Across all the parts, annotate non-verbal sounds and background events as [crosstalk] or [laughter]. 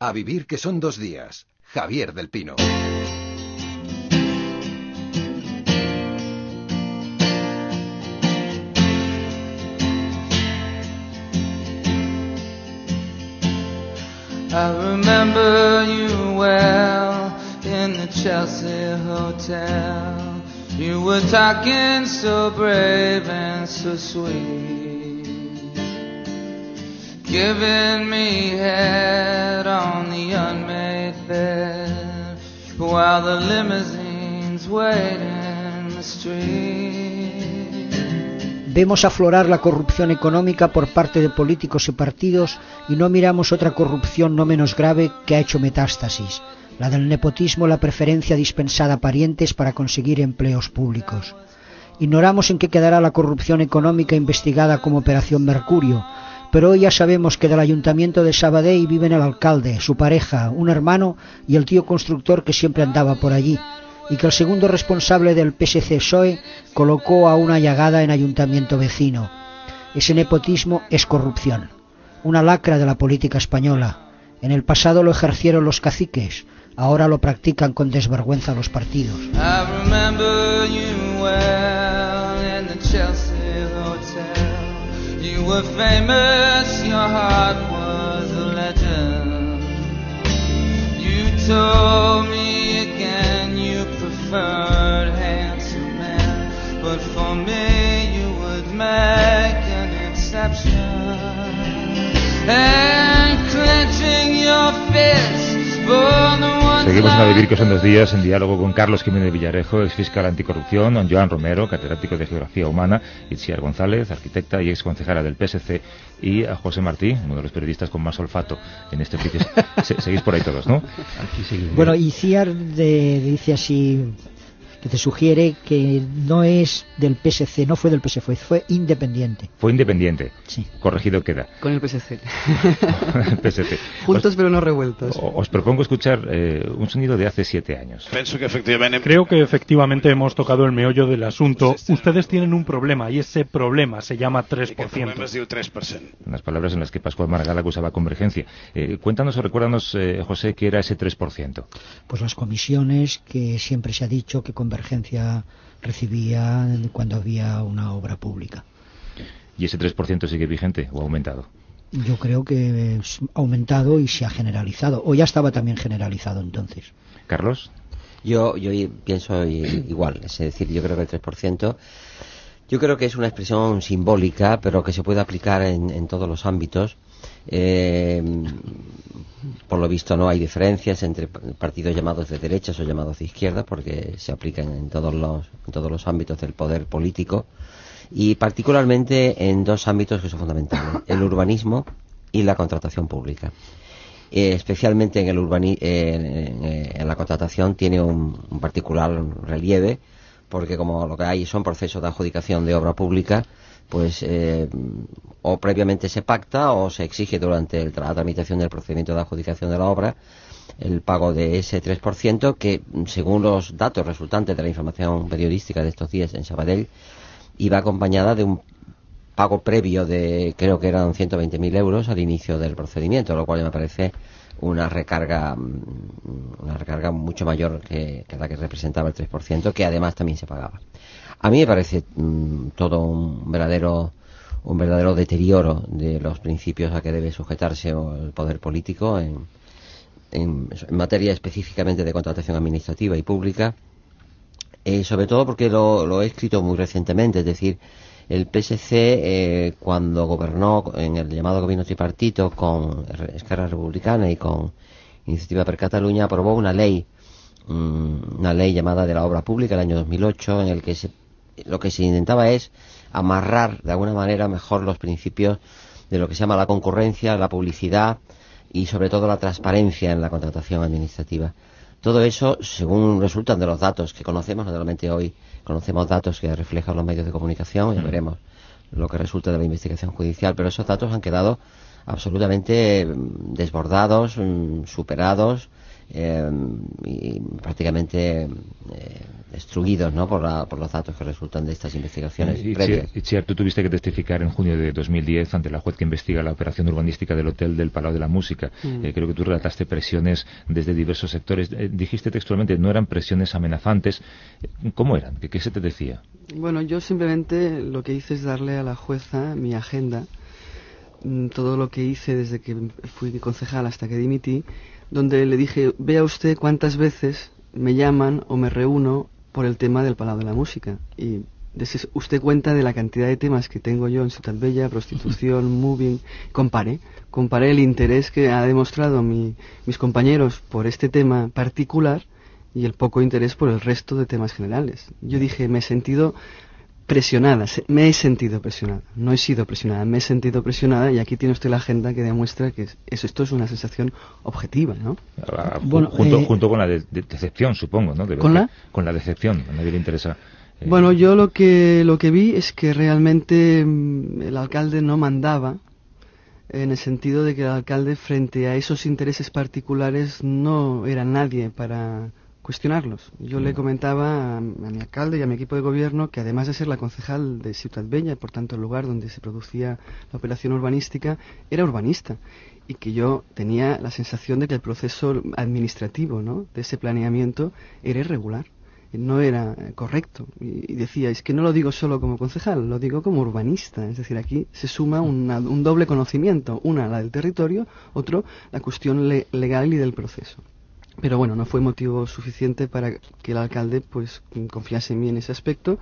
A vivir que son dos días. Javier del Pino. I remember you well in the Chelsea Hotel. You were talking so brave and so sweet. Vemos aflorar la corrupción económica por parte de políticos y partidos y no miramos otra corrupción no menos grave que ha hecho metástasis, la del nepotismo, la preferencia dispensada a parientes para conseguir empleos públicos. Ignoramos en qué quedará la corrupción económica investigada como Operación Mercurio, pero hoy ya sabemos que del ayuntamiento de Sabadell viven el alcalde, su pareja, un hermano y el tío constructor que siempre andaba por allí, y que el segundo responsable del PSC-PSOE colocó a una llagada en ayuntamiento vecino. Ese nepotismo es corrupción, una lacra de la política española. En el pasado lo ejercieron los caciques, ahora lo practican con desvergüenza los partidos. Were famous, your heart was a legend. You told me again you preferred handsome men, but for me you would make an exception. And Seguimos en A like Vivir que son dos días en diálogo con Carlos Jiménez Villarejo, ex fiscal anticorrupción, don Joan Romero, catedrático de Geografía Humana, Itziar González, arquitecta y ex concejala del PSC, y a José Martí, uno de los periodistas con más olfato en este oficio. Se- seguís por ahí todos, ¿no? Aquí seguimos. Bueno, y Ciar de- dice así, que te sugiere que no es del PSC, no fue del PSC, fue, fue independiente. Fue independiente. Sí. Corregido queda. Con el PSC. [laughs] El PSC. [laughs] Juntos pero no revueltos. Os, propongo escuchar eh, un sonido de hace siete años. Penso que efectivamente Creo que efectivamente hemos tocado el meollo del asunto. Ustedes tienen un problema y ese problema se llama que el problema 3%. es diu 3%. Unas palabras en las que Pascual Margal acusaba convergencia. Eh, cuéntanos o recuérdanos, eh, José, qué era ese 3%. Pues las comisiones que siempre se ha dicho que Convergencia recibía cuando había una obra pública. ¿Y ese 3% sigue vigente o ha aumentado? Yo creo que es- ha aumentado y se ha generalizado, o ya estaba también generalizado entonces. Carlos, Yo, yo pienso [clears throat] igual, es decir, yo creo que el 3%, yo creo que es una expresión simbólica, pero que se puede aplicar en, en todos los ámbitos. Eh, por lo visto no hay diferencias entre partidos llamados de derechas o llamados de izquierdas, porque se aplican en todos los, en todos los ámbitos del poder político y particularmente en dos ámbitos que son fundamentales, [coughs] el urbanismo y la contratación pública. Eh, especialmente en, el urbani eh, en, en- en la contratación tiene un, un particular relieve porque como lo que hay son procesos de adjudicación de obra pública pues eh, o previamente se pacta o se exige durante el la tramitación del procedimiento de adjudicación de la obra el pago de ese 3% que según los datos resultantes de la información periodística de estos días en Sabadell iba acompañada de un pago previo de creo que eran 120.000 euros al inicio del procedimiento, lo cual me parece una recarga mm, una recarga mucho mayor que, que la que representaba el 3%, que además también se pagaba. A mí me parece mm, todo un verdadero un verdadero deterioro de los principios a que debe sujetarse el poder político en, en, en materia específicamente de contratación administrativa y pública. Eh, sobre todo porque lo, lo he escrito muy recientemente, es decir, el PSC eh, cuando gobernó en el llamado gobierno tripartito con Esquerra Republicana y con Iniciativa per Cataluña aprobó una ley, mm, una ley llamada de la obra pública el año 2008 en el que se, lo que se intentaba es amarrar de alguna manera mejor los principios de lo que se llama la concurrencia, la publicidad y sobre todo la transparencia en la contratación administrativa. Todo eso, según resultan de los datos que conocemos, naturalmente hoy conocemos datos que reflejan los medios de comunicación, ya veremos lo que resulta de la investigación judicial, pero esos datos han quedado absolutamente mm, desbordados, mm, superados eh, y prácticamente eh, destruidos ¿no? por, la- por los datos que resultan de estas investigaciones Y previas. Itziar, tú tuviste que testificar en junio de 2010 ante la juez que investiga la operación urbanística del Hotel del Palau de la Música. Mm. Eh, creo que tú relataste presiones desde diversos sectores. Eh, dijiste textualmente, no eran presiones amenazantes. Eh, ¿Cómo eran? ¿Qué, qué se te decía? Bueno, yo simplemente lo que hice es darle a la jueza mi agenda, mm, todo lo que hice desde que fui concejal hasta que dimití, donde le dije, vea usted cuántas veces me llaman o me reúno por el tema del Palau de la Música. Y usted cuenta de la cantidad de temas que tengo yo en Ciudad Bella, prostitución, [laughs] moving, compare, compare el interés que ha demostrado mi- mis compañeros por este tema particular y el poco interés por el resto de temas generales. Yo dije, me he sentido presionada, me he sentido presionada, no he sido presionada, me he sentido presionada y aquí tiene usted la agenda que demuestra que es- eso, esto es una sensación objetiva, ¿no? Ah, ju- Bueno, junto, eh, junto con la de- de- decepción, supongo, ¿no? De ¿Con que- la? Con la decepción. A nadie le interesa. eh, Bueno, yo lo que, lo que vi es que realmente mm, el alcalde no mandaba, en el sentido de que el alcalde frente a esos intereses particulares no era nadie para cuestionarlos. Yo le comentaba a, a mi alcalde y a mi equipo de gobierno que además de ser la concejal de Ciudad Bella, por tanto el lugar donde se producía la operación urbanística, era urbanista y que yo tenía la sensación de que el proceso administrativo ¿no? de ese planeamiento era irregular no era eh, correcto. Y, y decía, es que no lo digo solo como concejal, lo digo como urbanista. Es decir, aquí se suma una- un doble conocimiento. Una, la del territorio, otro, la cuestión le- legal y del proceso. Pero bueno, no fue motivo suficiente para que el alcalde pues confiase en mí en ese aspecto.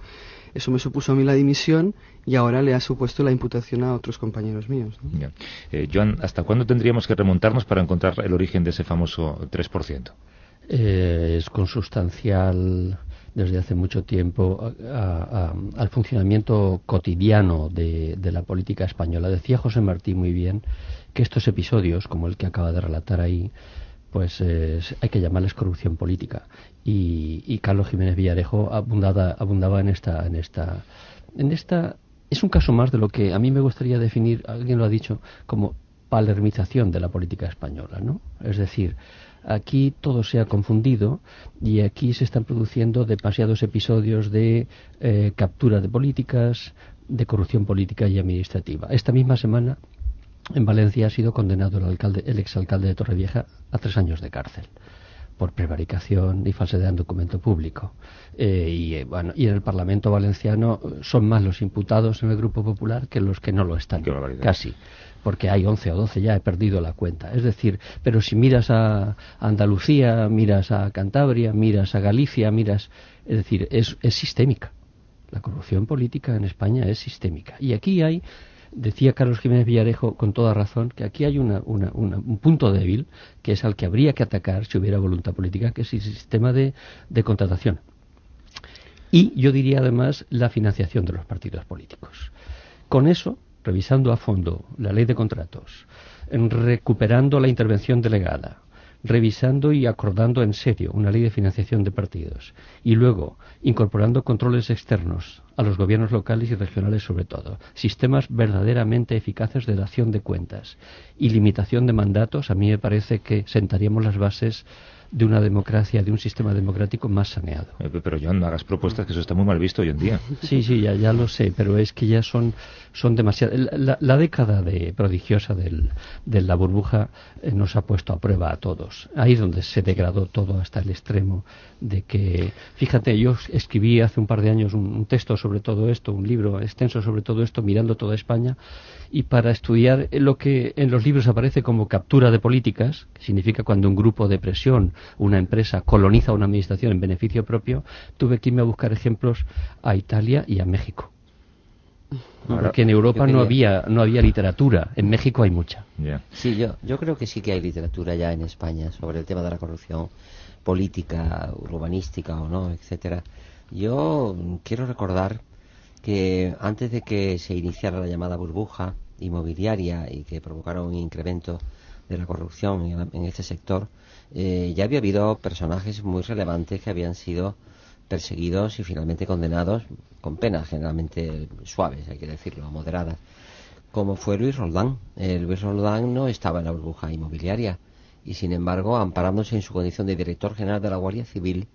Eso me supuso a mí la dimisión y ahora le ha supuesto la imputación a otros compañeros míos. ¿no? ya. Eh, Joan, ¿hasta cuándo tendríamos que remontarnos para encontrar el origen de ese famoso 3%? Eh, es consustancial desde hace mucho tiempo a- a- al funcionamiento cotidiano de, de la política española. Decía José Martí muy bien que estos episodios, como el que acaba de relatar ahí, pues eh, hay que llamarles corrupción política. Y, y Carlos Jiménez Villarejo abundaba, abundaba en esta, en esta, en esta. Es un caso más de lo que a mí me gustaría definir, alguien lo ha dicho, como palermización de la política española, ¿no? Es decir, aquí todo se ha confundido y aquí se están produciendo demasiados episodios de eh, captura de políticas, de corrupción política y administrativa. Esta misma semana en Valencia ha sido condenado el alcalde, el exalcalde de Torrevieja a tres años de cárcel por prevaricación y falsedad en documento público. Eh, y, eh, bueno, y en el Parlamento valenciano eh, son más los imputados en el Grupo Popular que los que no lo están. Casi. Porque hay 11 o 12, ya he perdido la cuenta. Es decir, pero si miras a Andalucía, miras a Cantabria, miras a Galicia, miras. Es decir, es, es sistémica. La corrupción política en España es sistémica. Y aquí hay decía Carlos Jiménez Villarejo con toda razón que aquí hay una- una- un punto débil que es al que habría que atacar si hubiera voluntad política, que es el sistema de, contratación. Y yo diría además la financiación de los partidos políticos. Con eso, revisando a fondo la ley de contratos, recuperando la intervención delegada, revisando y acordando en serio una ley de financiación de partidos y luego incorporando controles externos a los gobiernos locales y regionales sobre todo, sistemas verdaderamente eficaces de dación de cuentas y limitación de mandatos, a mí me parece que sentaríamos las bases de una democracia, de un sistema democrático más saneado. Eh, pero Joan, no hagas propuestas que eso está muy mal visto hoy en día. Sí, sí, ya, ya lo sé, pero es que ya son, son demasiado. La, la década de prodigiosa del, de la burbuja eh, nos ha puesto a prueba a todos. Ahí es donde se degradó todo hasta el extremo de que, fíjate, yo escribí hace un par de años un, un texto sobre todo esto, un libro extenso sobre todo esto, mirando toda España, y para estudiar lo que en los libros aparece como captura de políticas, que significa cuando un grupo de presión, una empresa coloniza una administración en beneficio propio, tuve que irme a buscar ejemplos a Italia y a México. Ahora, Porque en Europa no había no había literatura, en México hay mucha. Sí, yo, yo creo que sí que hay literatura ya en España sobre el tema de la corrupción política, urbanística o no, etcétera. Yo quiero recordar que antes de que se iniciara la llamada burbuja inmobiliaria y que provocara un incremento de la corrupción en este sector, eh, ya había habido personajes muy relevantes que habían sido perseguidos y finalmente condenados con penas generalmente suaves, hay que decirlo, moderadas como fue Luis Roldán. Eh, Luis Roldán no estaba en la burbuja inmobiliaria y sin embargo, amparándose en su condición de director general de la Guardia Civil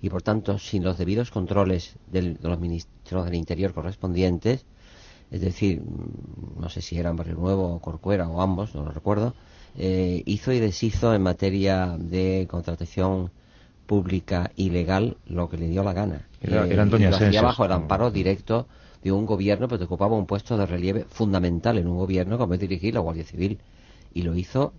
y por tanto sin los debidos controles de los ministros del Interior correspondientes, es decir, mm, no sé si eran Barrio Nuevo o Corcuera o ambos, no lo recuerdo, eh, hizo y deshizo en materia de contratación pública ilegal lo que le dio la gana. Era, Eh, era Antonio y lo hacía bajo el amparo directo de un gobierno, pero que ocupaba un puesto de relieve fundamental en un gobierno como es dirigir la Guardia Civil. Y lo hizo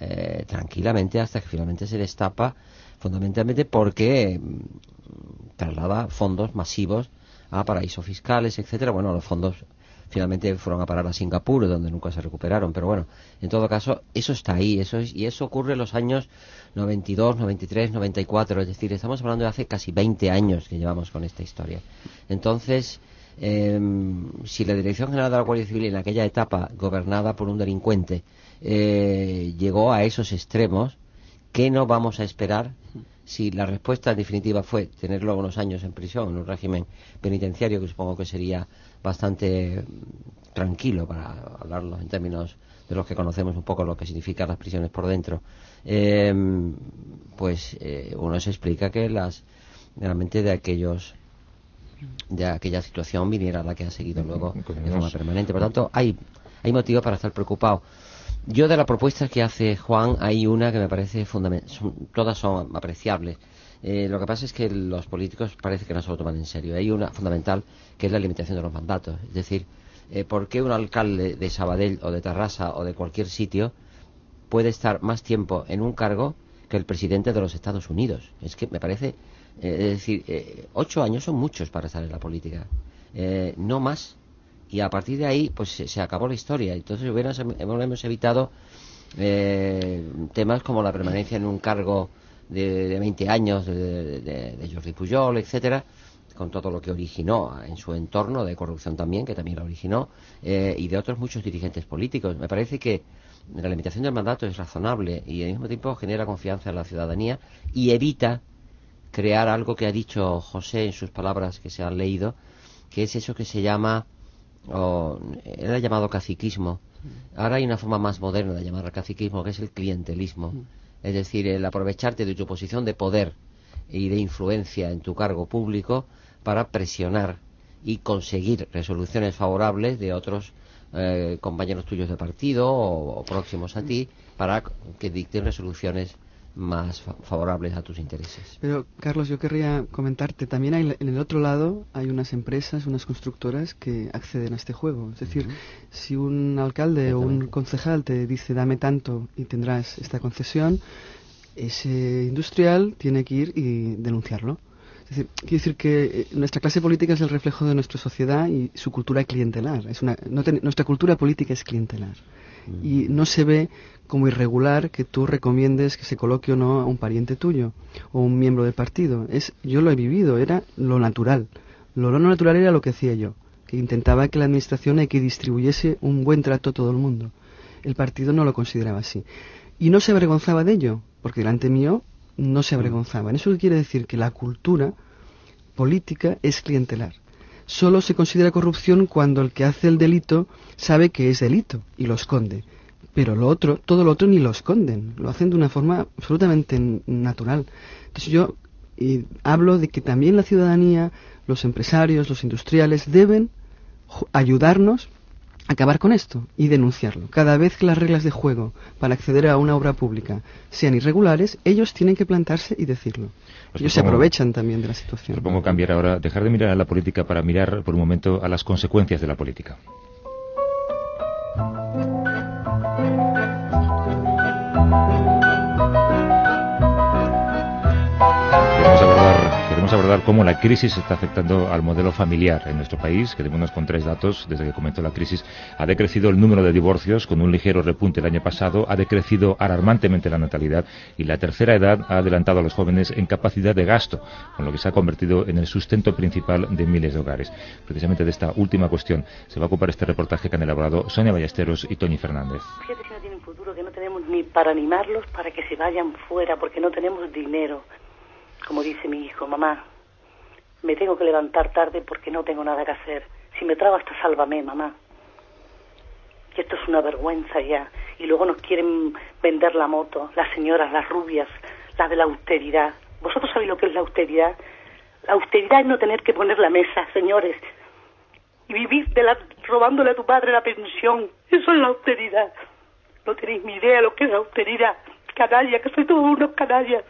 eh, tranquilamente hasta que finalmente se destapa, fundamentalmente porque mm, traslada fondos masivos a paraísos fiscales, etcétera. Bueno, los fondos finalmente fueron a parar a Singapur, donde nunca se recuperaron. Pero bueno, en todo caso, eso está ahí, eso es, y eso ocurre en los años 92, 93, 94. Es decir, estamos hablando de hace casi 20 años que llevamos con esta historia. Entonces, em, si la Dirección General de la Guardia Civil en aquella etapa, gobernada por un delincuente, eh, llegó a esos extremos, ¿qué no vamos a esperar si la respuesta en definitiva fue tenerlo unos años en prisión, en un régimen penitenciario que supongo que sería bastante tranquilo para hablarlo en términos de los que conocemos un poco lo que significan las prisiones por dentro, eh, pues eh, uno se explica que las realmente de aquellos de aquella situación viniera la que ha seguido luego de forma permanente. Por tanto, hay, hay motivo para estar preocupado. Yo de las propuestas que hace Juan hay una que me parece fundamental. Todas son apreciables. Eh, lo que pasa es que los políticos parece que no se lo toman en serio. Hay una fundamental que es la limitación de los mandatos. Es decir, eh, ¿por qué un alcalde de Sabadell o de Tarrasa o de cualquier sitio puede estar más tiempo en un cargo que el presidente de los Estados Unidos? Es que me parece, eh, es decir, eh, ocho años son muchos para estar en la política, Eh, no más. Y a partir de ahí, pues se, acabó la historia. Entonces hubiéramos, hemos evitado temas como la permanencia en un cargo de, de 20 años de, de, de Jordi Pujol, etcétera, con todo lo que originó en su entorno de corrupción también, que también la originó, eh, y de otros muchos dirigentes políticos. Me parece que la limitación del mandato es razonable y al mismo tiempo genera confianza en la ciudadanía y evita crear algo que ha dicho José en sus palabras que se han leído, que es eso que se llama, o era llamado caciquismo. Ahora hay una forma más moderna de llamar al caciquismo, que es el clientelismo. Es decir, el aprovecharte de tu posición de poder y de influencia en tu cargo público para presionar y conseguir resoluciones favorables de otros eh, compañeros tuyos de partido o, o, próximos a ti para que dicten resoluciones más fa favorables a tus intereses. Pero, Carlos, yo querría comentarte, también hay, en el otro lado hay unas empresas, unas constructoras que acceden a este juego. Es decir, uh -huh. si un alcalde o un concejal te dice dame tanto y tendrás esta concesión, ese industrial tiene que ir y denunciarlo. Es decir, quiere decir que eh, nuestra clase política es el reflejo de nuestra sociedad y su cultura clientelar. Es una, no ten, nuestra cultura política es clientelar. Mm. Y no se ve como irregular que tú recomiendes que se coloque o no a un pariente tuyo o un miembro del partido. Es, yo lo he vivido, era lo natural. Lo no natural era lo que hacía yo, que intentaba que la administración que distribuyese un buen trato a todo el mundo. El partido no lo consideraba así. Y no se avergonzaba de ello, porque delante mío no se avergonzaban. Eso quiere decir que la cultura política es clientelar. Solo se considera corrupción cuando el que hace el delito sabe que es delito y lo esconde. Pero lo otro, todo lo otro ni lo esconden, lo hacen de una forma absolutamente natural. Entonces yo eh, hablo de que también la ciudadanía, los empresarios, los industriales deben ayudarnos acabar con esto y denunciarlo. Cada vez que las reglas de juego para acceder a una obra pública sean irregulares, ellos tienen que plantarse y decirlo. Pues ellos se aprovechan también de la situación. Propongo cambiar ahora, dejar de mirar a la política para mirar por un momento a las consecuencias de la política. Queremos abordar cómo la crisis está afectando al modelo familiar en nuestro país. Quedémonos con tres datos. Desde que comenzó la crisis ha decrecido el número de divorcios con un ligero repunte el año pasado, ha decrecido alarmantemente la natalidad y la tercera edad ha adelantado a los jóvenes en capacidad de gasto, con lo que se ha convertido en el sustento principal de miles de hogares. Precisamente de esta última cuestión se va a ocupar este reportaje que han elaborado Sonia Ballesteros y Toñi Fernández. Fíjate que no tienen futuro, que no tenemos ni para animarlos para que se vayan fuera, porque no tenemos dinero. Como dice mi hijo, mamá, me tengo que levantar tarde porque no tengo nada que hacer. Si me trago hasta sálvame, mamá. Y esto es una vergüenza ya. y luego nos quieren vender la moto, las señoras, las rubias, las de la austeridad. ¿Vosotros sabéis lo que es la austeridad? La austeridad es no tener que poner la mesa, señores, y vivir de la, robándole a tu padre la pensión. Eso es la austeridad. No tenéis ni idea lo que es la austeridad. Canalla, que soy todos unos canallas.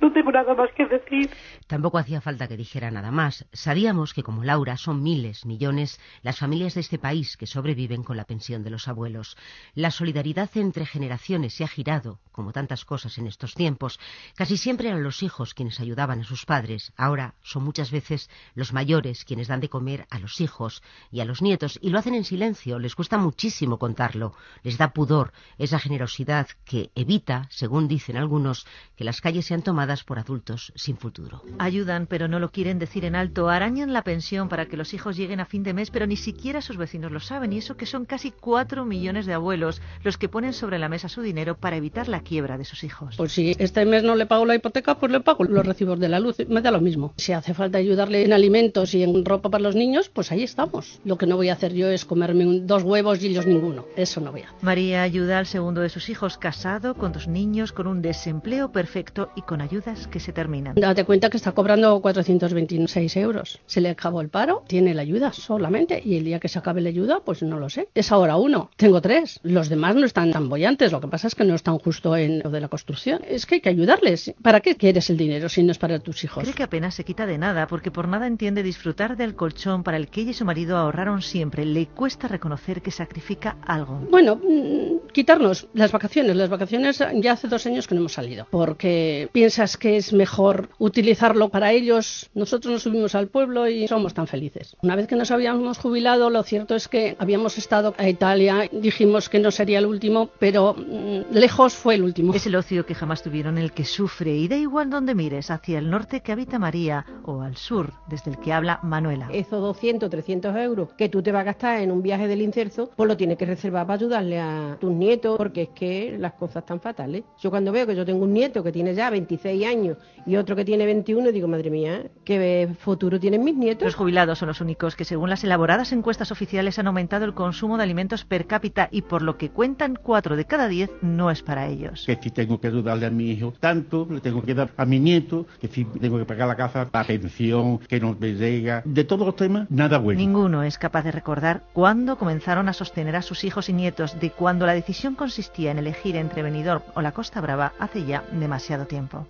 No tengo nada más que decir. Tampoco hacía falta que dijera nada más. Sabíamos que como Laura son miles, millones, las familias de este país que sobreviven con la pensión de los abuelos. La solidaridad entre generaciones se ha girado, como tantas cosas en estos tiempos. Casi siempre eran los hijos quienes ayudaban a sus padres. Ahora son muchas veces los mayores quienes dan de comer a los hijos y a los nietos y lo hacen en silencio. Les cuesta muchísimo contarlo. Les da pudor esa generosidad que evita, según dicen algunos, que las calles sean tomadas por adultos sin futuro. Ayudan, pero no lo quieren decir en alto. Arañan la pensión para que los hijos lleguen a fin de mes, pero ni siquiera sus vecinos lo saben. Y eso que son casi cuatro millones de abuelos los que ponen sobre la mesa su dinero para evitar la quiebra de sus hijos. Pues si este mes no le pago la hipoteca, pues le pago los recibos de la luz. Me da lo mismo. Si hace falta ayudarle en alimentos y en ropa para los niños, pues ahí estamos. Lo que no voy a hacer yo es comerme un- dos huevos y ellos ninguno. Eso no voy a hacer. María ayuda al segundo de sus hijos, casado, con dos niños, con un desempleo perfecto y con ayudas que se terminan. Date cuenta que está cobrando 426 euros. Se le acabó el paro, tiene la ayuda solamente y el día que se acabe la ayuda, pues no lo sé. Es ahora uno, tengo tres. Los demás no están tan bollantes, lo que pasa es que no están justo en lo de la construcción. Es que hay que ayudarles. ¿Para qué quieres el dinero si no es para tus hijos? Cree que apenas se quita de nada, porque por nada entiende disfrutar del colchón para el que ella y su marido ahorraron siempre. Le cuesta reconocer que sacrifica algo. Bueno, mm, quitarnos las vacaciones. Las vacaciones ya hace dos años que no hemos salido. Porque piensas que es mejor utilizarlo para ellos. Nosotros nos subimos al pueblo y somos tan felices. Una vez que nos habíamos jubilado, lo cierto es que habíamos estado a Italia. Dijimos que no sería el último, pero mm, lejos fue el último. Es el ocio que jamás tuvieron el que sufre, y da igual donde mires, hacia el norte que habita María o al sur, desde el que habla Manuela. Esos 200, 300 euros que tú te vas a gastar en un viaje del inserso, pues lo tienes que reservar para ayudarle a tus nietos, porque es que las cosas están fatales. Yo cuando veo que yo tengo un nieto que tiene ya 26 años y otro que tiene 21, digo, madre mía, ¿qué futuro tienen mis nietos? Los jubilados son los únicos que, según las elaboradas encuestas oficiales, han aumentado el consumo de alimentos per cápita y, por lo que cuentan, 4 de cada 10 no es para ellos. que si tengo que ayudarle a mi hijo tanto, le tengo que dar a mi nieto, que si tengo que pagar la casa, la pensión, que no me llega, de todos los temas, nada bueno. Ninguno es capaz de recordar cuándo comenzaron a sostener a sus hijos y nietos de cuando la decisión consistía en elegir entre Benidorm o la Costa Brava hace ya demasiado tiempo.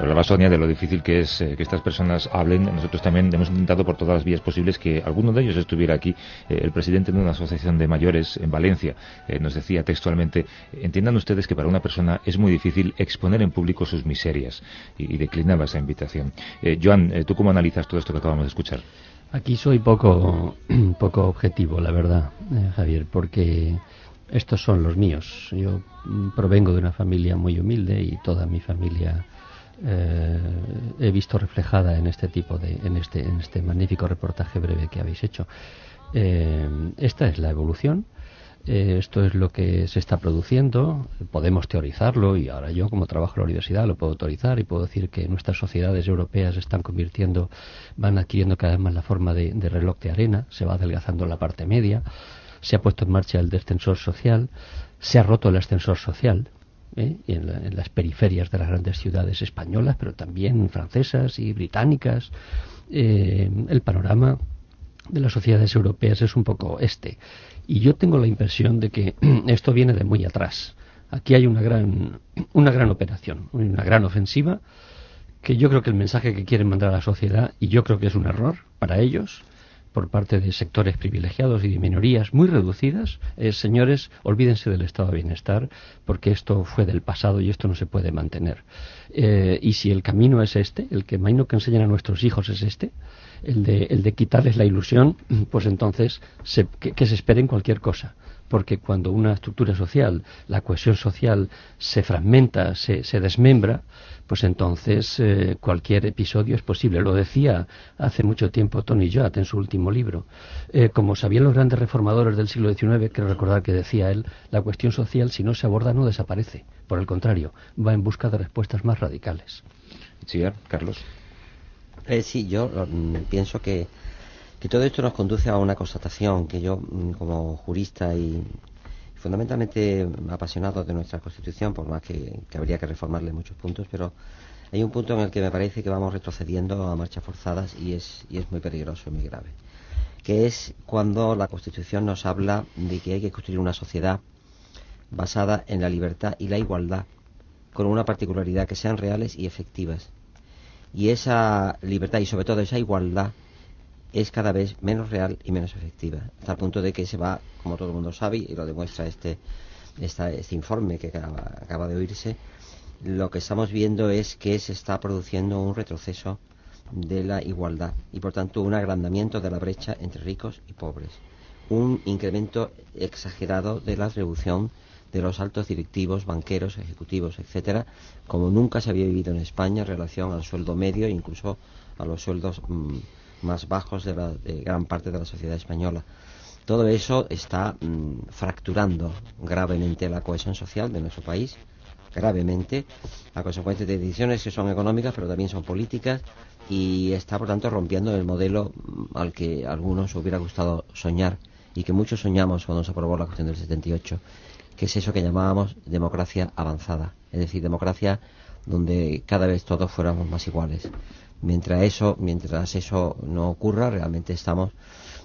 Hablaba Sonia de lo difícil que es eh, que estas personas hablen. Nosotros también hemos intentado por todas las vías posibles que alguno de ellos estuviera aquí. Eh, el presidente de una asociación de mayores en Valencia eh, nos decía textualmente, entiendan ustedes que para una persona es muy difícil exponer en público sus miserias y, y declinaba esa invitación. Joan, ¿tú cómo analizas todo esto que acabamos de escuchar? Aquí soy poco, [clears throat] poco objetivo, la verdad, eh, Javier, porque estos son los míos. Yo mm, provengo de una familia muy humilde y toda mi familia eh, he visto reflejada en este tipo de, en este, en este magnífico reportaje breve que habéis hecho. Eh, esta es la evolución. Eh, esto es lo que se está produciendo, podemos teorizarlo y ahora yo como trabajo en la universidad lo puedo teorizar y puedo decir que nuestras sociedades europeas están convirtiendo, van adquiriendo cada vez más la forma de, reloj de arena, se va adelgazando la parte media, se ha puesto en marcha el descensor social, se ha roto el ascensor social, ¿eh? en, la- en las periferias de las grandes ciudades españolas, pero también francesas y británicas. Eh, el panorama de las sociedades europeas es un poco este. Y yo tengo la impresión de que [clears throat] esto viene de muy atrás. Aquí hay una gran, [clears throat] una gran operación, una gran ofensiva, que yo creo que el mensaje que quieren mandar a la sociedad, y yo creo que es un error para ellos, por parte de sectores privilegiados y de minorías muy reducidas, es, señores, olvídense del estado de bienestar, porque esto fue del pasado y esto no se puede mantener. Eh, y si el camino es este, el camino que enseñan a nuestros hijos es este, el de, el de quitarles la ilusión, pues entonces se- que, que se esperen cualquier cosa. Porque cuando una estructura social, la cohesión social, se fragmenta, se, se desmembra, pues entonces eh, cualquier episodio es posible. Lo decía hace mucho tiempo Tony Judd en su último libro. Eh, como sabían los grandes reformadores del siglo XIX, quiero recordar que decía él, la cuestión social, si no se aborda, no desaparece. Por el contrario, va en busca de respuestas más radicales. Sí, Carlos. Eh, sí, yo mm, pienso que, que todo esto nos conduce a una constatación que yo, mm, como jurista y fundamentalmente apasionado de nuestra Constitución, por más que, habría que reformarle muchos puntos, pero hay un punto en el que me parece que vamos retrocediendo a marchas forzadas y es, y es muy peligroso y muy grave, que es cuando la Constitución nos habla de que hay que construir una sociedad basada en la libertad y la igualdad, con una particularidad que sean reales y efectivas. Y esa libertad y sobre todo esa igualdad es cada vez menos real y menos efectiva, hasta el punto de que se va, como todo el mundo sabe, y lo demuestra este, esta, este informe que acaba, acaba de oírse, lo que estamos viendo es que se está produciendo un retroceso de la igualdad y por tanto un agrandamiento de la brecha entre ricos y pobres, un incremento exagerado de la reducción de los altos directivos, banqueros, ejecutivos, etcétera, como nunca se había vivido en España en relación al sueldo medio e incluso a los sueldos mm, más bajos de, la, de gran parte de la sociedad española. Todo eso está mm, fracturando gravemente la cohesión social de nuestro país, gravemente, a consecuencia de decisiones que son económicas, pero también son políticas, y está, por tanto, rompiendo el modelo mm, al que algunos hubiera gustado soñar y que muchos soñamos cuando se aprobó la cuestión del 78, que es eso que llamábamos democracia avanzada, es decir, democracia donde cada vez todos fuéramos más iguales. Mientras eso, mientras eso no ocurra, realmente estamos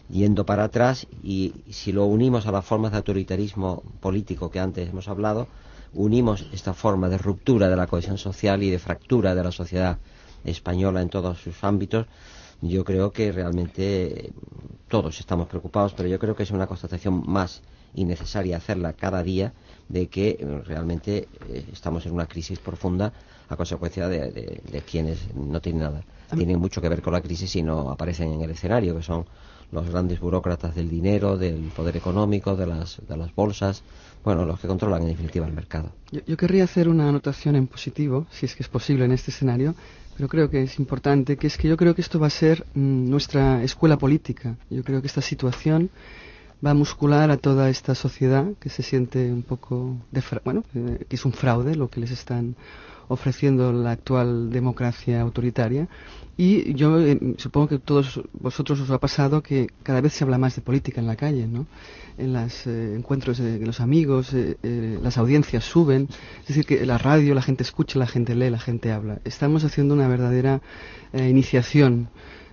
yendo para atrás y si lo unimos a las formas de autoritarismo político que antes hemos hablado, unimos esta forma de ruptura de la cohesión social y de fractura de la sociedad española en todos sus ámbitos, yo creo que realmente todos estamos preocupados, pero yo creo que es una constatación más innecesaria hacerla cada día de que realmente eh, estamos en una crisis profunda a consecuencia de, de, de, quienes no tienen nada. Tienen mucho que ver con la crisis y no aparecen en el escenario, que son los grandes burócratas del dinero, del poder económico, de las, de las bolsas, bueno, los que controlan en definitiva el mercado. Yo, yo querría hacer una anotación en positivo, si es que es posible en este escenario, pero creo que es importante, que es que yo creo que esto va a ser mmm, nuestra escuela política. Yo creo que esta situación va a muscular a toda esta sociedad que se siente un poco, de bueno, eh, que es un fraude lo que les están ofreciendo la actual democracia autoritaria. Y yo eh, supongo que todos vosotros os ha pasado que cada vez se habla más de política en la calle, ¿no? En los eh, encuentros de, de, los amigos, eh, las audiencias suben, es decir, que la radio la gente escucha, la gente lee, la gente habla. Estamos haciendo una verdadera iniciación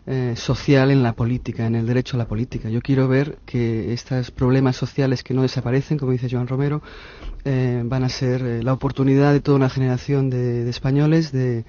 eh, social en la política, en el derecho a la política. Yo quiero ver que estos problemas sociales que no desaparecen, como dice Joan Romero, eh, van a ser eh, la oportunidad de toda una generación de, españoles de,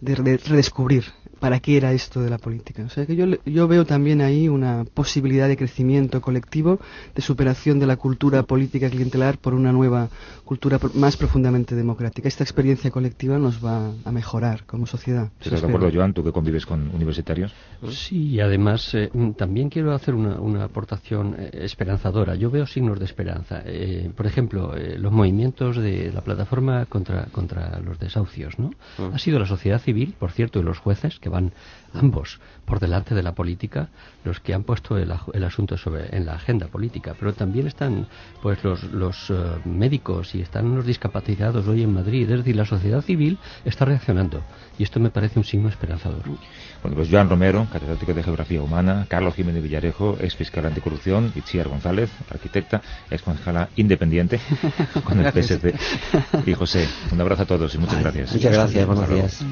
de, redescubrir para qué era esto de la política. O sea que yo, yo veo también ahí una posibilidad de crecimiento colectivo, de superación de la cultura política clientelar por una nueva cultura más profundamente democrática. Esta experiencia colectiva nos va a mejorar como sociedad. ¿Estás de acuerdo, Joan, tú que convives con universitarios? Sí, y además eh, también quiero hacer una, una aportación eh, esperanzadora. Yo veo signos de esperanza. Eh, por ejemplo, eh, los movimientos de la plataforma contra, contra los desahucios, ¿no? Mm. Ha sido la sociedad civil, por cierto, y los jueces que van ambos por delante de la política los que han puesto el, el asunto sobre en la agenda política. Pero también están pues los, los uh, médicos y están los discapacitados hoy en Madrid. Es decir la sociedad civil está reaccionando y esto me parece un signo esperanzador. Bueno pues Joan Romero catedrático de geografía humana Carlos Jiménez Villarejo ex fiscal anticorrupción Itziar González arquitecta ex concejala independiente [laughs] con el PSC y José un abrazo a todos y muchas gracias. muchas gracias buenos días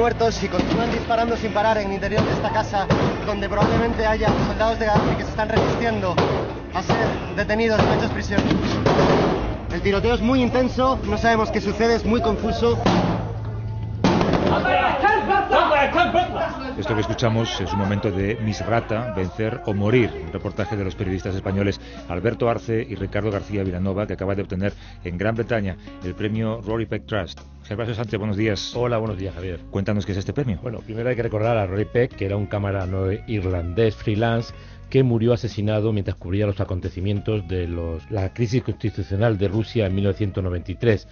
muertos y continúan disparando sin parar en el interior de esta casa, donde probablemente haya soldados de Gaddafi que se están resistiendo a ser detenidos y hechos prisioneros. El tiroteo es muy intenso, no sabemos qué sucede, es muy confuso. Esto que escuchamos es un momento de Misrata, vencer o morir, un reportaje de los periodistas españoles Alberto Arce y Ricardo García Vilanova, que acaba de obtener en Gran Bretaña el premio Rory Peck Trust. Gervasio Sánchez, buenos días. Hola, buenos días, Javier. Cuéntanos qué es este premio. Bueno, primero hay que recordar a Rory Peck, que era un camarano irlandés freelance que murió asesinado mientras cubría los acontecimientos de los, la crisis constitucional de Rusia en 1993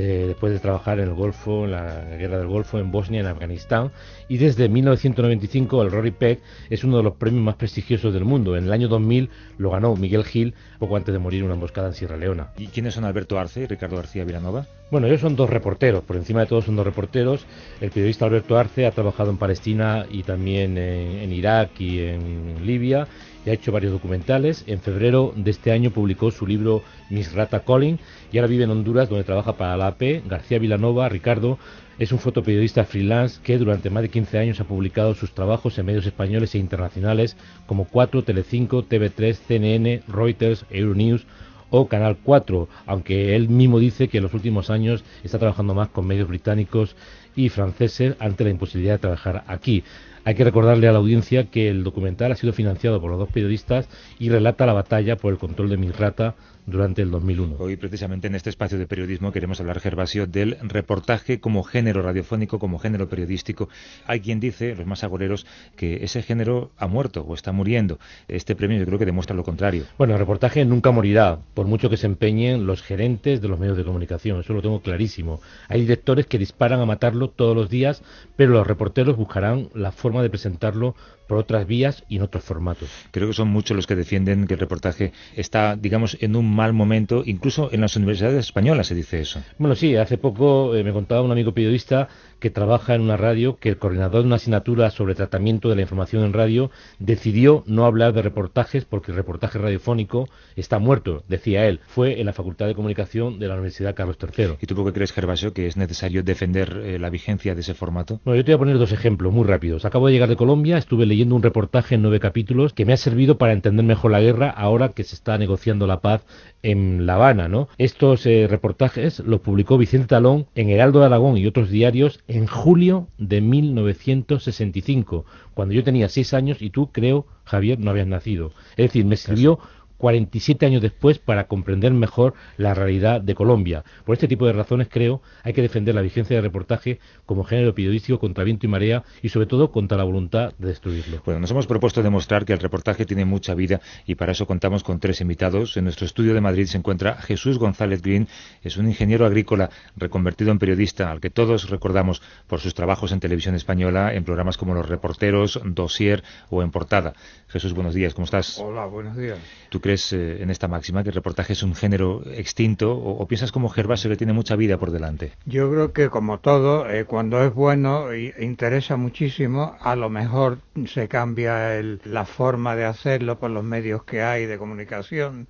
después de trabajar en el Golfo, en la guerra del Golfo, en Bosnia, en Afganistán. Y desde 1995 el Rory Peck es uno de los premios más prestigiosos del mundo. En el año 2000 lo ganó Miguel Gil, poco antes de morir en una emboscada en Sierra Leona. ¿Y quiénes son Alberto Arce y Ricardo García Villanova? Bueno, ellos son dos reporteros, por encima de todo son dos reporteros. El periodista Alberto Arce ha trabajado en Palestina y también en, en Irak y en Libia ha hecho varios documentales. En febrero de este año publicó su libro Misrata Calling y ahora vive en Honduras donde trabaja para la AP. García Vilanova, Ricardo, es un fotoperiodista freelance que durante más de 15 años ha publicado sus trabajos en medios españoles e internacionales como 4, Telecinco, TV3, CNN, Reuters, Euronews o Canal 4, aunque él mismo dice que en los últimos años está trabajando más con medios británicos y franceses ante la imposibilidad de trabajar aquí. Hay que recordarle a la audiencia que el documental ha sido financiado por los dos periodistas y relata la batalla por el control de Misrata durante el 2001. Hoy, precisamente en este espacio de periodismo, queremos hablar, Gervasio, del reportaje como género radiofónico, como género periodístico. Hay quien dice, los más agoreros, que ese género ha muerto o está muriendo. Este premio yo creo que demuestra lo contrario. Bueno, el reportaje nunca morirá, por mucho que se empeñen los gerentes de los medios de comunicación. Eso lo tengo clarísimo. Hay directores que disparan a matarlo todos los días, pero los reporteros buscarán la forma de presentarlo por otras vías y en otros formatos. Creo que son muchos los que defienden que el reportaje está, digamos, en un mal momento, incluso en las universidades españolas se dice eso. Bueno, sí, hace poco eh, me contaba un amigo periodista que trabaja en una radio que el coordinador de una asignatura sobre tratamiento de la información en radio decidió no hablar de reportajes porque el reportaje radiofónico está muerto, decía él. Fue en la Facultad de Comunicación de la Universidad Carlos III. ¿Y tú por qué crees, Gervasio, que es necesario defender eh, la vigencia de ese formato? Bueno, yo te voy a poner dos ejemplos muy rápidos. Acabo de llegar de Colombia, estuve leyendo un reportaje en nueve capítulos que me ha servido para entender mejor la guerra ahora que se está negociando la paz en La Habana, ¿no? Estos eh, reportajes los publicó Vicente Talón en Heraldo de Aragón y otros diarios en julio de 1965, cuando yo tenía seis años y tú, creo, Javier, no habías nacido. Es decir, me sirvió 47 años después para comprender mejor la realidad de Colombia. Por este tipo de razones creo hay que defender la vigencia de reportaje como género periodístico contra viento y marea y sobre todo contra la voluntad de destruirlo. Bueno, nos hemos propuesto demostrar que el reportaje tiene mucha vida y para eso contamos con tres invitados. En nuestro estudio de Madrid se encuentra Jesús González Green, es un ingeniero agrícola reconvertido en periodista al que todos recordamos por sus trabajos en televisión española en programas como Los Reporteros, Dossier o En Portada. Jesús, buenos días, ¿cómo estás? Hola, buenos días. ¿Tú crees eh, en esta máxima que el reportaje es un género extinto o, piensas como Gervasio que tiene mucha vida por delante? Yo creo que como todo, eh, cuando es bueno e interesa muchísimo, a lo mejor se cambia la forma de hacerlo por los medios que hay de comunicación.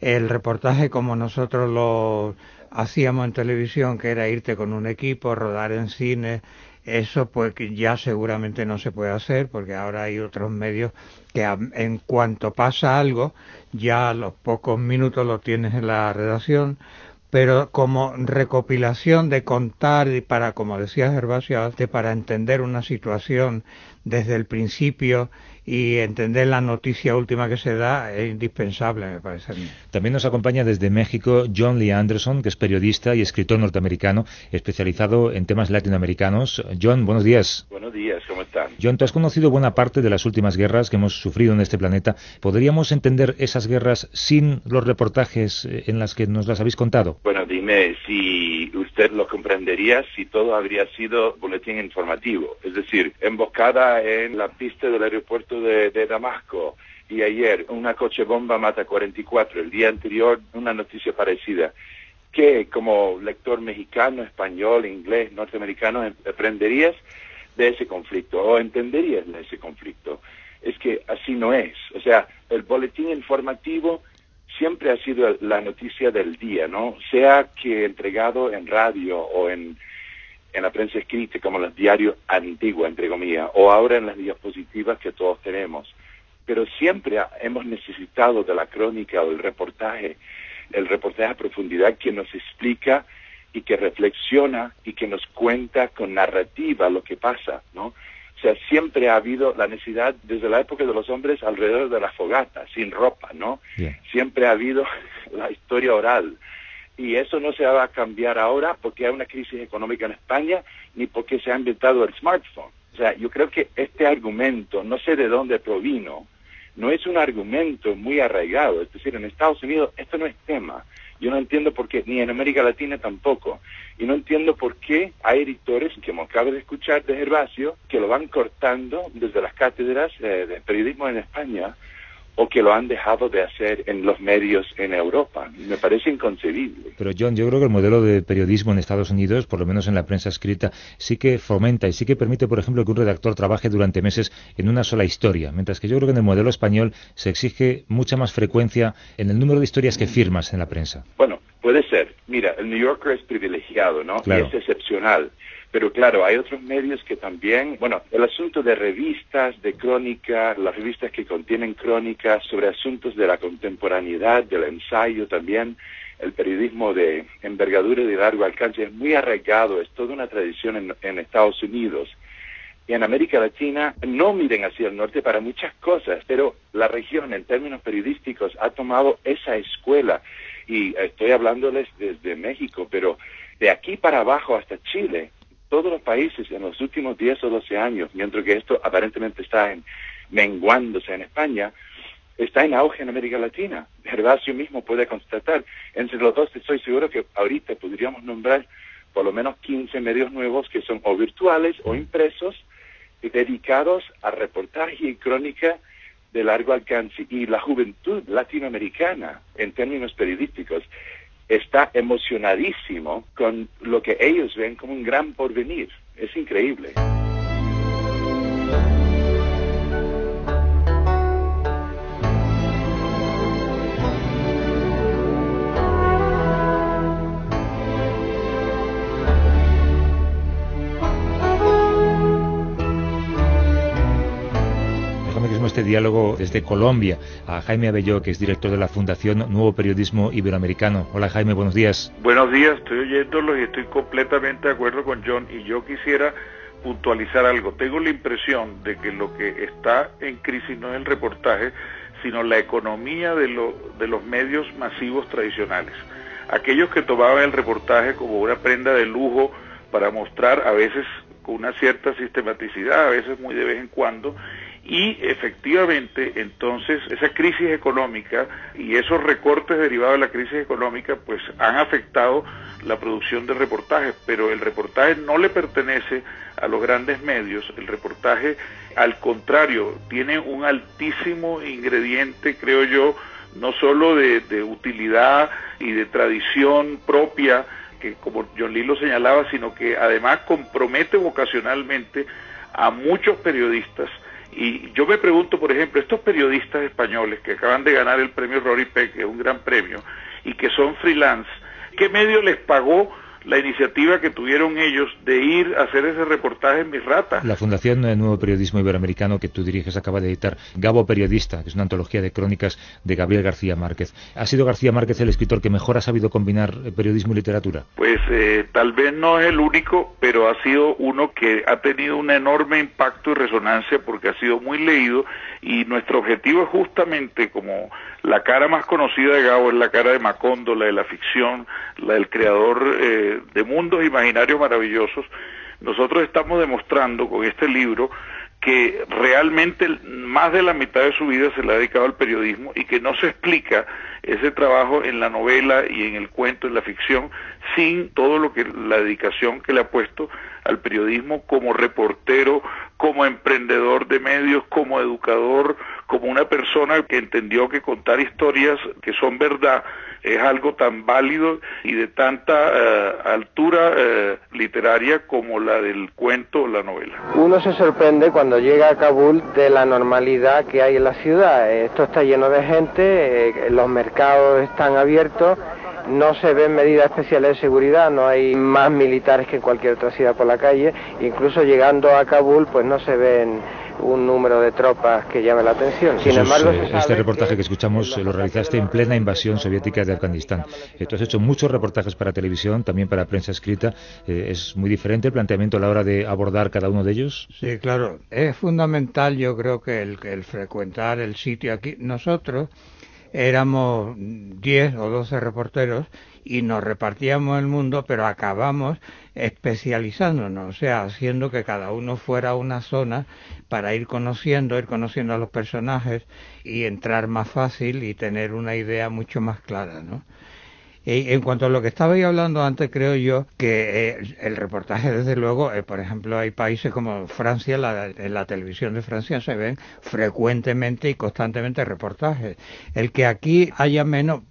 El reportaje como nosotros lo hacíamos en televisión, que era irte con un equipo, rodar en cine, eso pues ya seguramente no se puede hacer porque ahora hay otros medios que en cuanto pasa algo ya a los pocos minutos lo tienes en la redacción. Pero como recopilación de contar y para como decía Gervasio para entender una situación desde el principio y entender la noticia última que se da es indispensable, me parece a mí. También nos acompaña desde México John Lee Anderson, que es periodista y escritor norteamericano especializado en temas latinoamericanos. John, buenos días. Buenos días, ¿cómo están? John, tú has conocido buena parte de las últimas guerras que hemos sufrido en este planeta. ¿Podríamos entender esas guerras sin los reportajes eh, en las que nos las habéis contado? Bueno, dime si usted lo comprendería si todo habría sido boletín informativo, es decir, emboscada en la pista del aeropuerto de, Damasco y ayer una coche bomba mata 44, el día anterior una noticia parecida. ¿Qué, como lector mexicano, español, inglés, norteamericano, aprenderías de ese conflicto o entenderías de ese conflicto? Es que así no es. O sea, el boletín informativo siempre ha sido la noticia del día, ¿no? Sea que entregado en radio o en en la prensa escrita como los diarios antiguos, entre comillas, o ahora en las diapositivas que todos tenemos. Pero siempre hemos necesitado de la crónica o el reportaje, el reportaje a profundidad que nos explica y que reflexiona y que nos cuenta con narrativa lo que pasa, ¿no? O sea, siempre ha habido la necesidad, desde la época de los hombres, alrededor de la fogata, sin ropa, ¿no? Siempre ha habido [laughs] la historia oral. Y eso no se va a cambiar ahora porque hay una crisis económica en España, ni porque se ha inventado el smartphone. O sea, yo creo que este argumento, no sé de dónde provino, no es un argumento muy arraigado. Es decir, en Estados Unidos esto no es tema. Yo no entiendo por qué, ni en América Latina tampoco. Y no entiendo por qué hay editores, como acabo de escuchar de Gervasio, que lo van cortando desde las cátedras eh, de periodismo en España o que lo han dejado de hacer en los medios en Europa. Me parece inconcebible. Pero John, yo creo que el modelo de periodismo en Estados Unidos, por lo menos en la prensa escrita, sí que fomenta y sí que permite, por ejemplo, que un redactor trabaje durante meses en una sola historia, mientras que yo creo que en el modelo español se exige mucha más frecuencia en el número de historias que firmas en la prensa. Bueno, puede ser. Mira, el New Yorker es privilegiado, ¿no? Y es excepcional. Pero claro, hay otros medios que también, bueno, el asunto de revistas, de crónica, las revistas que contienen crónicas sobre asuntos de la contemporaneidad, del ensayo también, el periodismo de envergadura y de largo alcance es muy arraigado, es toda una tradición en, en Estados Unidos. Y en América Latina no miren hacia el norte para muchas cosas, pero la región en términos periodísticos ha tomado esa escuela. Y estoy hablándoles desde México, pero de aquí para abajo hasta Chile, todos los países en los últimos 10 o 12 años, mientras que esto aparentemente está en, menguándose en España, está en auge en América Latina. Gervasio mismo puede constatar. Entre los dos estoy seguro que ahorita podríamos nombrar por lo menos 15 medios nuevos que son o virtuales o impresos dedicados a reportaje y crónica de largo alcance. Y la juventud latinoamericana, en términos periodísticos, está emocionadísimo con lo que ellos ven como un gran porvenir. Es increíble. Este diálogo desde Colombia a Jaime Abelló, que es director de la Fundación Nuevo Periodismo Iberoamericano. Hola Jaime, buenos días. Buenos días, estoy oyéndolo y estoy completamente de acuerdo con John y yo quisiera puntualizar algo. Tengo la impresión de que lo que está en crisis no es el reportaje, sino la economía de, de los medios masivos tradicionales. Aquellos que tomaban el reportaje como una prenda de lujo para mostrar a veces con una cierta sistematicidad, a veces muy de vez en cuando, y efectivamente entonces esa crisis económica y esos recortes derivados de la crisis económica pues han afectado la producción de reportajes, pero el reportaje no le pertenece a los grandes medios, el reportaje al contrario tiene un altísimo ingrediente creo yo no solo de, de utilidad y de tradición propia que como John Lee lo señalaba, sino que además compromete vocacionalmente a muchos periodistas y yo me pregunto, por ejemplo, estos periodistas españoles que acaban de ganar el premio Rory Peck, que es un gran premio, y que son freelance, ¿qué medio les pagó la iniciativa que tuvieron ellos de ir a hacer ese reportaje en Misrata. La Fundación Nuevo Periodismo Iberoamericano que tú diriges acaba de editar Gabo Periodista, que es una antología de crónicas de Gabriel García Márquez. ¿Ha sido García Márquez el escritor que mejor ha sabido combinar periodismo y literatura? Pues eh, tal vez no es el único, pero ha sido uno que ha tenido un enorme impacto y resonancia porque ha sido muy leído y nuestro objetivo es justamente como la cara más conocida de Gabo es la cara de Macondo, la de la ficción, la del creador eh, de mundos imaginarios maravillosos. Nosotros estamos demostrando con este libro que realmente más de la mitad de su vida se le ha dedicado al periodismo y que no se explica ese trabajo en la novela y en el cuento, en la ficción, sin todo lo que la dedicación que le ha puesto al periodismo como reportero, como emprendedor de medios, como educador, como una persona que entendió que contar historias que son verdad es algo tan válido y de tanta eh, altura eh, literaria como la del cuento o la novela. Uno se sorprende cuando llega a Kabul de la normalidad que hay en la ciudad. Esto está lleno de gente, eh, los mercados están abiertos no se ven medidas especiales de seguridad, no hay más militares que en cualquier otra ciudad por la calle, incluso llegando a Kabul pues no se ven un número de tropas que llame la atención. Sin embargo, eh, este reportaje que, escuchamos lo realizaste en plena invasión soviética de Afganistán. Eh, tú has hecho muchos reportajes para televisión, también para prensa escrita. Eh, ¿Es muy diferente el planteamiento a la hora de abordar cada uno de ellos? Sí, claro. Es fundamental, yo creo que el, el frecuentar el sitio aquí. Nosotros éramos 10 o 12 reporteros y nos repartíamos el mundo, pero acabamos especializándonos, o sea, haciendo que cada uno fuera una zona para ir conociendo, ir conociendo a los personajes y entrar más fácil y tener una idea mucho más clara, ¿no? Y en cuanto a lo que estabais hablando antes, creo yo que eh, el reportaje, desde luego, eh, por ejemplo, hay países como Francia, en la televisión de Francia se ven frecuentemente y constantemente reportajes. El que aquí haya menos,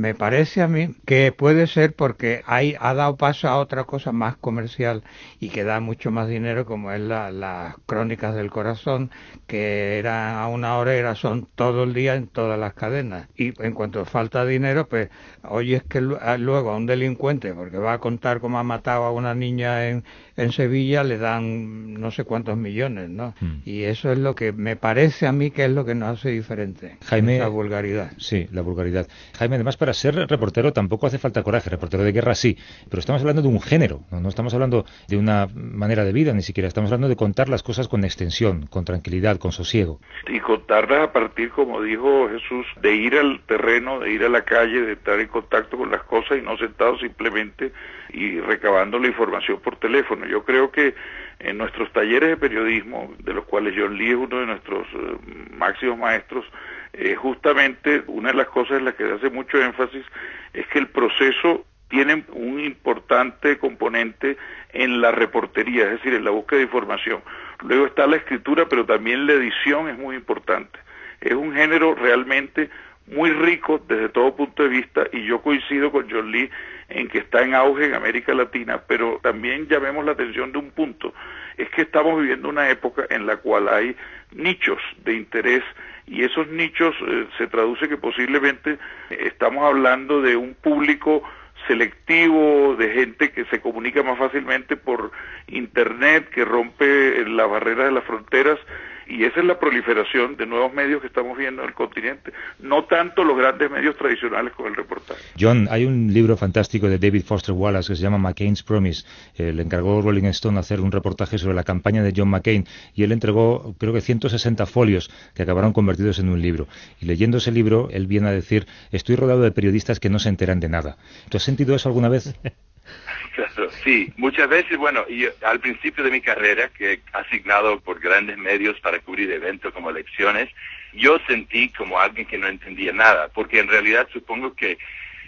me parece a mí que puede ser porque hay, ha dado paso a otra cosa más comercial y que da mucho más dinero como es la, las crónicas del corazón que eran a una hora son todo el día en todas las cadenas. Y en cuanto falta dinero pues oye es que luego a un delincuente porque va a contar cómo ha matado a una niña en, en Sevilla le dan no sé cuántos millones no hmm. y eso es lo que me parece a mí que es lo que nos hace diferente Jaime la vulgaridad. sí la vulgaridad. Jaime además para ser reportero tampoco hace falta coraje, reportero de guerra sí, pero estamos hablando de un género, no, estamos hablando de una manera de vida ni siquiera, estamos hablando de contar las cosas con extensión, con tranquilidad, con sosiego. Y contarlas a partir, como dijo Jesús, de ir al terreno, de ir a la calle, de estar en contacto con las cosas y no sentado simplemente y recabando la información por teléfono. Yo creo que en nuestros talleres de periodismo, de los cuales John Lee es uno de nuestros eh, máximos maestros, eh, justamente una de las cosas en las que se hace mucho énfasis es que el proceso tiene un importante componente en la reportería, es decir, en la búsqueda de información. Luego está la escritura, pero también la edición es muy importante. Es un género realmente muy rico desde todo punto de vista y yo coincido con John Lee en que está en auge en América Latina, pero también llamemos la atención de un punto, es que estamos viviendo una época en la cual hay nichos de interés y esos nichos eh, se traduce que posiblemente estamos hablando de un público selectivo, de gente que se comunica más fácilmente por Internet, que rompe las barreras de las fronteras y esa es la proliferación de nuevos medios que estamos viendo en el continente, no tanto los grandes medios tradicionales con el reportaje. John, hay un libro fantástico de David Foster Wallace que se llama McCain's Promise. Eh, le encargó Rolling Stone hacer un reportaje sobre la campaña de John McCain y él entregó creo que 160 folios que acabaron convertidos en un libro. Y leyendo ese libro, él viene a decir, estoy rodeado de periodistas que no se enteran de nada. ¿Tú has sentido eso alguna vez? [laughs] [laughs] Claro, sí, muchas veces, bueno, y al principio de mi carrera, que asignado por grandes medios para cubrir eventos como elecciones, yo sentí como alguien que no entendía nada, porque en realidad supongo que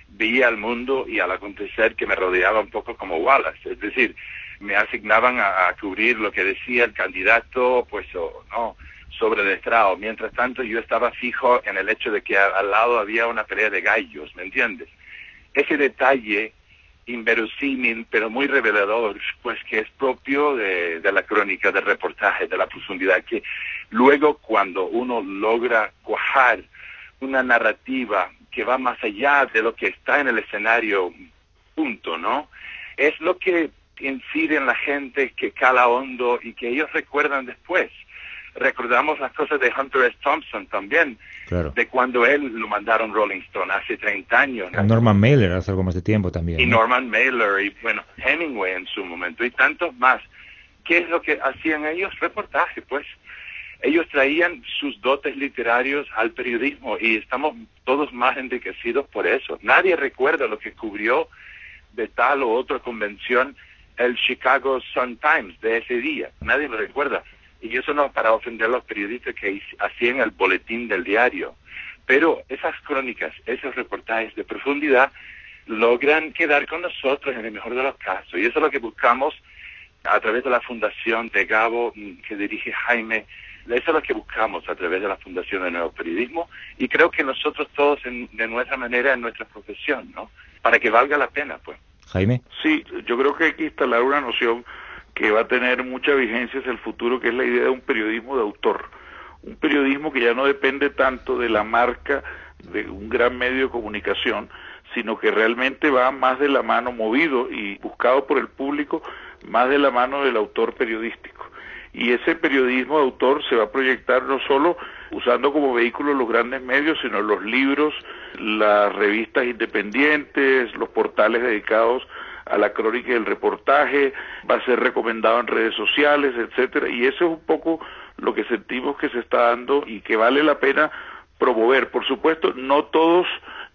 veía al mundo y al acontecer que me rodeaba un poco como Wallace, es decir, me asignaban a, cubrir lo que decía el candidato, pues o no, sobre el estrado. Mientras tanto, yo estaba fijo en el hecho de que al lado había una pelea de gallos, ¿me entiendes? Ese detalle inverosímil, pero muy revelador, pues que es propio de, la crónica, del reportaje, de la profundidad, que luego cuando uno logra cuajar una narrativa que va más allá de lo que está en el escenario, punto, ¿no? Es lo que incide en la gente, que cala hondo y que ellos recuerdan después recordamos las cosas de Hunter S. Thompson también, de cuando él lo mandaron Rolling Stone hace 30 años. Norman Mailer hace algo más de tiempo también. Y Norman Mailer y bueno, Hemingway en su momento y tantos más. ¿Qué es lo que hacían ellos? Reportaje, pues. Ellos traían sus dotes literarios al periodismo y estamos todos más enriquecidos por eso. Nadie recuerda lo que cubrió de tal o otra convención el Chicago Sun Times de ese día. Nadie lo recuerda y eso no para ofender a los periodistas que hacían el boletín del diario. Pero esas crónicas, esos reportajes de profundidad logran quedar con nosotros en el mejor de los casos. Y eso es lo que buscamos a través de la fundación de Gabo mm, que dirige Jaime. Eso es lo que buscamos a través de la Fundación de Nuevo Periodismo y creo que nosotros todos de nuestra manera, en nuestra profesión, ¿no? Para que valga la pena, pues. Jaime. Sí, yo creo que hay que instalar una noción que va a tener mucha vigencia hacia el futuro, que es la idea de un periodismo de autor. Un periodismo que ya no depende tanto de la marca de un gran medio de comunicación, sino que realmente va más de la mano, movido y buscado por el público, más de la mano del autor periodístico. Y ese periodismo de autor se va a proyectar no solo usando como vehículo los grandes medios, sino los libros, las revistas independientes, los portales dedicados a la crónica y el reportaje, va a ser recomendado en redes sociales, etcétera, y eso es un poco lo que sentimos que se está dando y que vale la pena promover. Por supuesto, no todos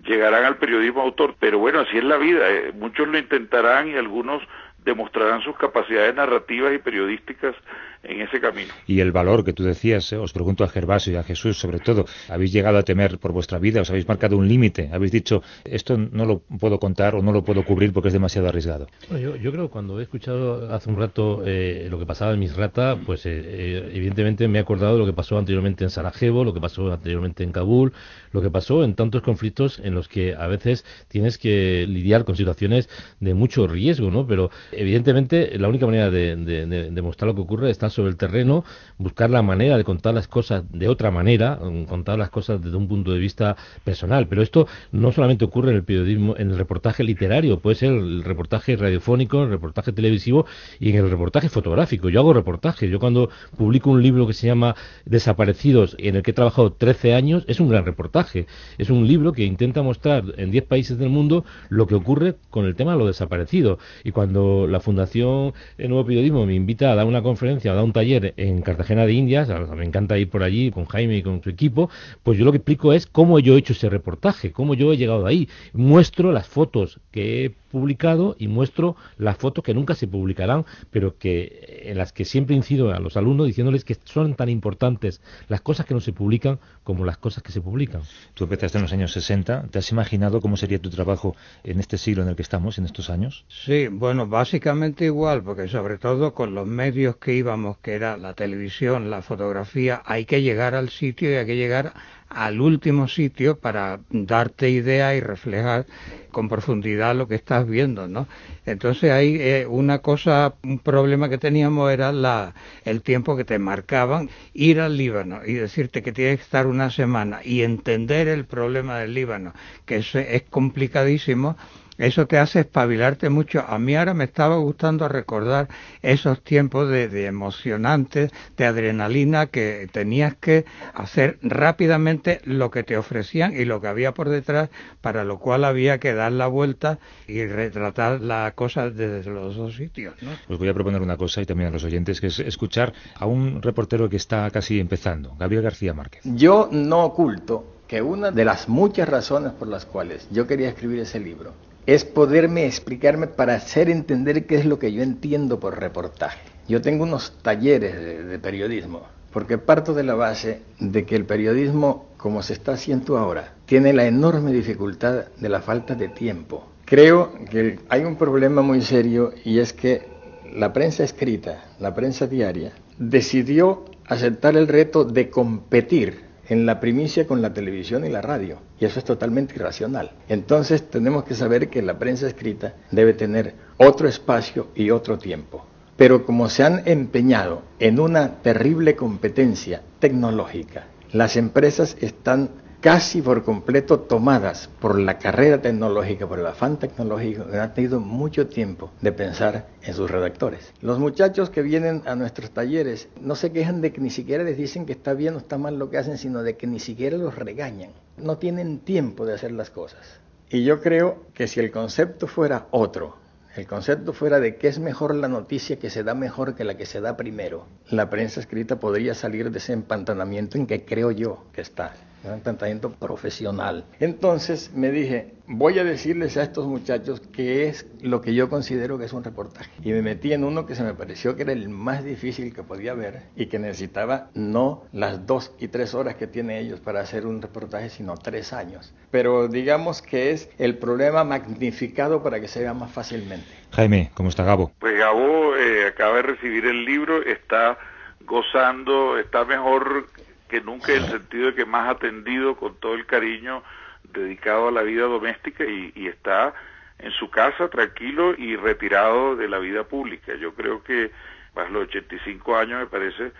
llegarán al periodismo autor, pero bueno, así es la vida. Eh, muchos lo intentarán y algunos demostrarán sus capacidades narrativas y periodísticas en ese camino. Y el valor que tú decías, eh, os pregunto a Gervasio y a Jesús sobre todo, ¿habéis llegado a temer por vuestra vida? ¿Os habéis marcado un límite? ¿Habéis dicho, esto no lo puedo contar o no lo puedo cubrir porque es demasiado arriesgado? yo, yo, creo que cuando he escuchado hace un rato eh, lo que pasaba en Misrata, pues eh, evidentemente me he acordado de lo que pasó anteriormente en Sarajevo, lo que pasó anteriormente en Kabul, lo que pasó en tantos conflictos en los que a veces tienes que lidiar con situaciones de mucho riesgo, ¿no? Pero evidentemente la única manera de, de demostrar lo que ocurre está sobre el terreno, buscar la manera de contar las cosas de otra manera, mm, contar las cosas desde un punto de vista personal. Pero esto no solamente ocurre en el periodismo, en el reportaje literario, puede ser el reportaje radiofónico, el reportaje televisivo y en el reportaje fotográfico. Yo hago reportajes. Yo cuando publico un libro que se llama Desaparecidos, en el que he trabajado 13 años, es un gran reportaje. Es un libro que intenta mostrar en 10 países del mundo lo que ocurre con el tema de lo desaparecido. Y cuando la Fundación El Nuevo Periodismo me invita a dar una conferencia, un taller en Cartagena de Indias, me encanta ir por allí con Jaime y con su equipo, pues yo lo que explico es cómo yo he hecho ese reportaje, cómo yo he llegado ahí. Muestro las fotos que he publicado y muestro las fotos que nunca se publicarán, pero que en las que siempre incido a los alumnos diciéndoles que son tan importantes las cosas que no se publican como las cosas que se publican. Tú empezaste en los años 60, ¿te has imaginado cómo sería tu trabajo en este siglo en el que estamos, en estos años? Sí, bueno, básicamente igual, porque sobre todo con los medios que íbamos, que era la televisión, la fotografía, hay que llegar al sitio y hay que llegar al último sitio para darte idea y reflejar con profundidad lo que estás viendo, ¿no? Entonces hay eh, una cosa, un problema que teníamos era la, el tiempo que te marcaban, ir al Líbano y decirte que tienes que estar una semana y entender el problema del Líbano, que es complicadísimo, eso te hace espabilarte mucho. A mí ahora me estaba gustando recordar esos tiempos de, emocionantes, de adrenalina, que tenías que hacer rápidamente lo que te ofrecían y lo que había por detrás, para lo cual había que dar la vuelta y retratar la cosa desde los dos sitios. ¿no? Os voy a proponer una cosa y también a los oyentes, que es escuchar a un reportero que está casi empezando, Gabriel García Márquez. Yo no oculto que una de las muchas razones por las cuales yo quería escribir ese libro es poderme explicarme para hacer entender qué es lo que yo entiendo por reportaje. Yo tengo unos talleres de, periodismo, porque parto de la base de que el periodismo, como se está haciendo ahora, tiene la enorme dificultad de la falta de tiempo. Creo que hay un problema muy serio y es que la prensa escrita, la prensa diaria, decidió aceptar el reto de competir en la primicia con la televisión y la radio. Y eso es totalmente irracional. Entonces tenemos que saber que la prensa escrita debe tener otro espacio y otro tiempo. Pero como se han empeñado en una terrible competencia tecnológica, las empresas están casi por completo tomadas por la carrera tecnológica, por el afán tecnológico, han tenido mucho tiempo de pensar en sus redactores. Los muchachos que vienen a nuestros talleres no se quejan de que ni siquiera les dicen que está bien o está mal lo que hacen, sino de que ni siquiera los regañan. No tienen tiempo de hacer las cosas. Y yo creo que si el concepto fuera otro, el concepto fuera de que es mejor la noticia que se da mejor que la que se da primero, la prensa escrita podría salir de ese empantanamiento en que creo yo que está un tratamiento profesional. Entonces me dije, voy a decirles a estos muchachos qué es lo que yo considero que es un reportaje. Y me metí en uno que se me pareció que era el más difícil que podía haber y que necesitaba no las dos y tres horas que tienen ellos para hacer un reportaje, sino tres años. Pero digamos que es el problema magnificado para que se vea más fácilmente. Jaime, ¿cómo está Gabo? Pues Gabo eh, acaba de recibir el libro, está gozando, está mejor que nunca en el sentido de que más atendido con todo el cariño dedicado a la vida doméstica y, está en su casa tranquilo y retirado de la vida pública. Yo creo que a los 85 años me parece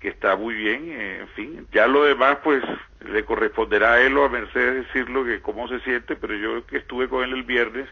que está muy bien, eh, en fin. Ya lo demás, pues, le corresponderá a él o a Mercedes decirlo que cómo se siente, pero yo que estuve con él el viernes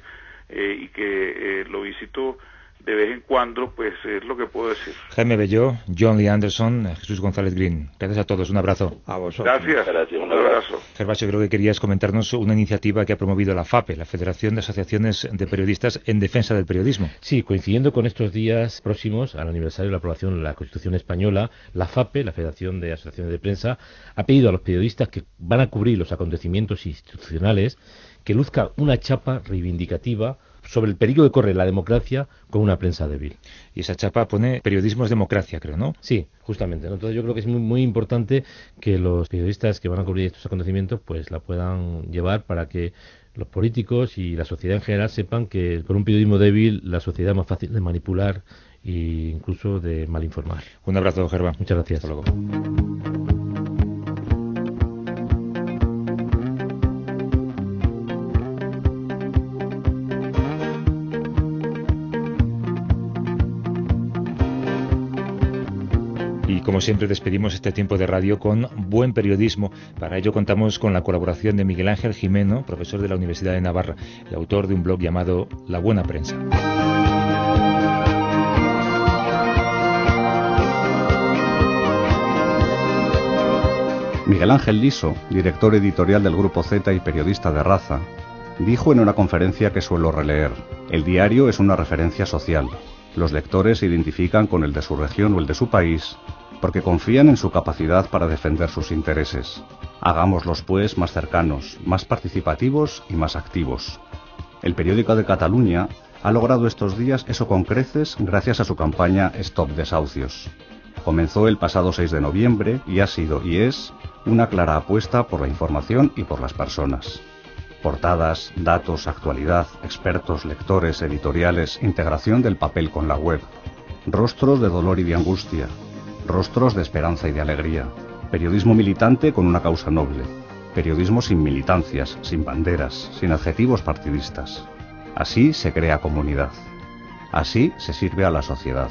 eh, y que eh, lo visito de vez en cuando, pues es lo que puedo decir. Jaime Belló, John Lee Anderson, Jesús González Green. Gracias a todos, un abrazo. A vosotros. Gracias, Gracias un abrazo. Gervasio, creo que querías comentarnos una iniciativa que ha promovido la FAPE, la Federación de Asociaciones de Periodistas en Defensa del Periodismo. Sí, coincidiendo con estos días próximos al aniversario de la aprobación de la Constitución Española, la FAPE, la Federación de Asociaciones de Prensa, ha pedido a los periodistas que van a cubrir los acontecimientos institucionales que luzca una chapa reivindicativa sobre el peligro que corre la democracia con una prensa débil. Y esa chapa pone periodismo es democracia, creo, ¿no? Sí, justamente. Entonces yo creo que es muy, muy importante que los periodistas que van a cubrir estos acontecimientos pues la puedan llevar para que los políticos y la sociedad en general sepan que por un periodismo débil la sociedad es más fácil de manipular e incluso de malinformar. Un abrazo, Gerba. Muchas gracias. Hasta luego. Como siempre despedimos este tiempo de radio con buen periodismo. Para ello contamos con la colaboración de Miguel Ángel Jimeno, profesor de la Universidad de Navarra y autor de un blog llamado La Buena Prensa. Miguel Ángel Liso, director editorial del Grupo Z y periodista de raza, dijo en una conferencia que suelo releer, el diario es una referencia social. Los lectores se identifican con el de su región o el de su país porque confían en su capacidad para defender sus intereses. Hagámoslos, pues, más cercanos, más participativos y más activos. El periódico de Cataluña ha logrado estos días eso con creces gracias a su campaña Stop Desahucios. Comenzó el pasado 6 de noviembre y ha sido y es una clara apuesta por la información y por las personas. Portadas, datos, actualidad, expertos, lectores, editoriales, integración del papel con la web, rostros de dolor y de angustia, rostros de esperanza y de alegría, periodismo militante con una causa noble, periodismo sin militancias, sin banderas, sin adjetivos partidistas. Así se crea comunidad. Así se sirve a la sociedad.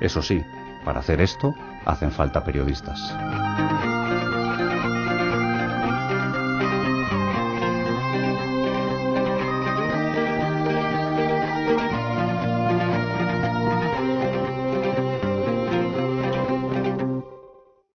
Eso sí, para hacer esto hacen falta periodistas.